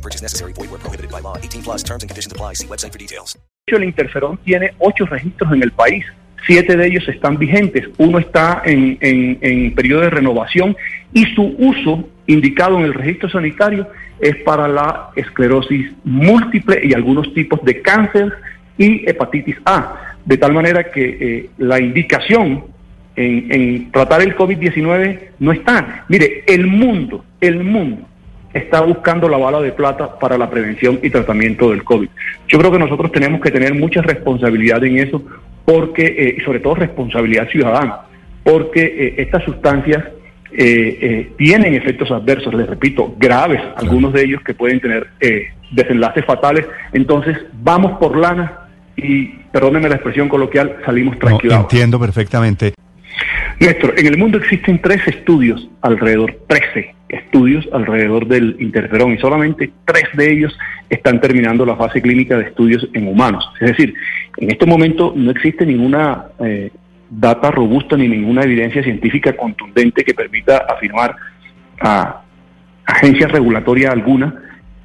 No purchase necessary. Void where prohibited by law. 18 plus terms and conditions apply. See website for details. El interferón tiene ocho registros en el país. Siete de ellos están vigentes. Uno está en, en, en periodo de renovación y su uso indicado en el registro sanitario es para la esclerosis múltiple y algunos tipos de cáncer y hepatitis A. De tal manera que eh, la indicación en, en tratar el COVID-19 no está. Mire, el mundo, el mundo está buscando la bala de plata para la prevención y tratamiento del COVID. Yo creo que nosotros tenemos que tener mucha responsabilidad en eso, porque, eh, y sobre todo responsabilidad ciudadana, porque eh, estas sustancias eh, eh, tienen efectos adversos, les repito, graves, algunos de ellos que pueden tener eh, desenlaces fatales. Entonces, vamos por lana y, perdónenme la expresión coloquial, salimos No, tranquilados. entiendo perfectamente. Néstor, en el mundo existen tres estudios alrededor, 13 estudios alrededor del interferón y solamente tres de ellos están terminando la fase clínica de estudios en humanos. Es decir, en este momento no existe ninguna eh, data robusta ni ninguna evidencia científica contundente que permita afirmar a agencia regulatoria alguna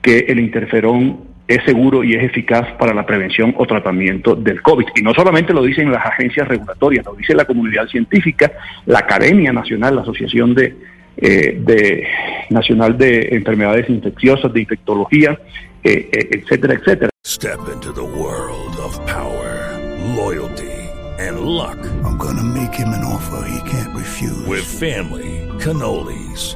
que el interferón es seguro y es eficaz para la prevención o tratamiento del COVID. Y no solamente lo dicen las agencias regulatorias, lo dice la comunidad científica, la Academia Nacional, la Asociación de, eh, de Nacional de Enfermedades Infecciosas, de Infectología, eh, eh, etcétera, etcétera. Step into the world of power, loyalty, and luck. I'm gonna make him an offer he can't refuse. With family, cannolis,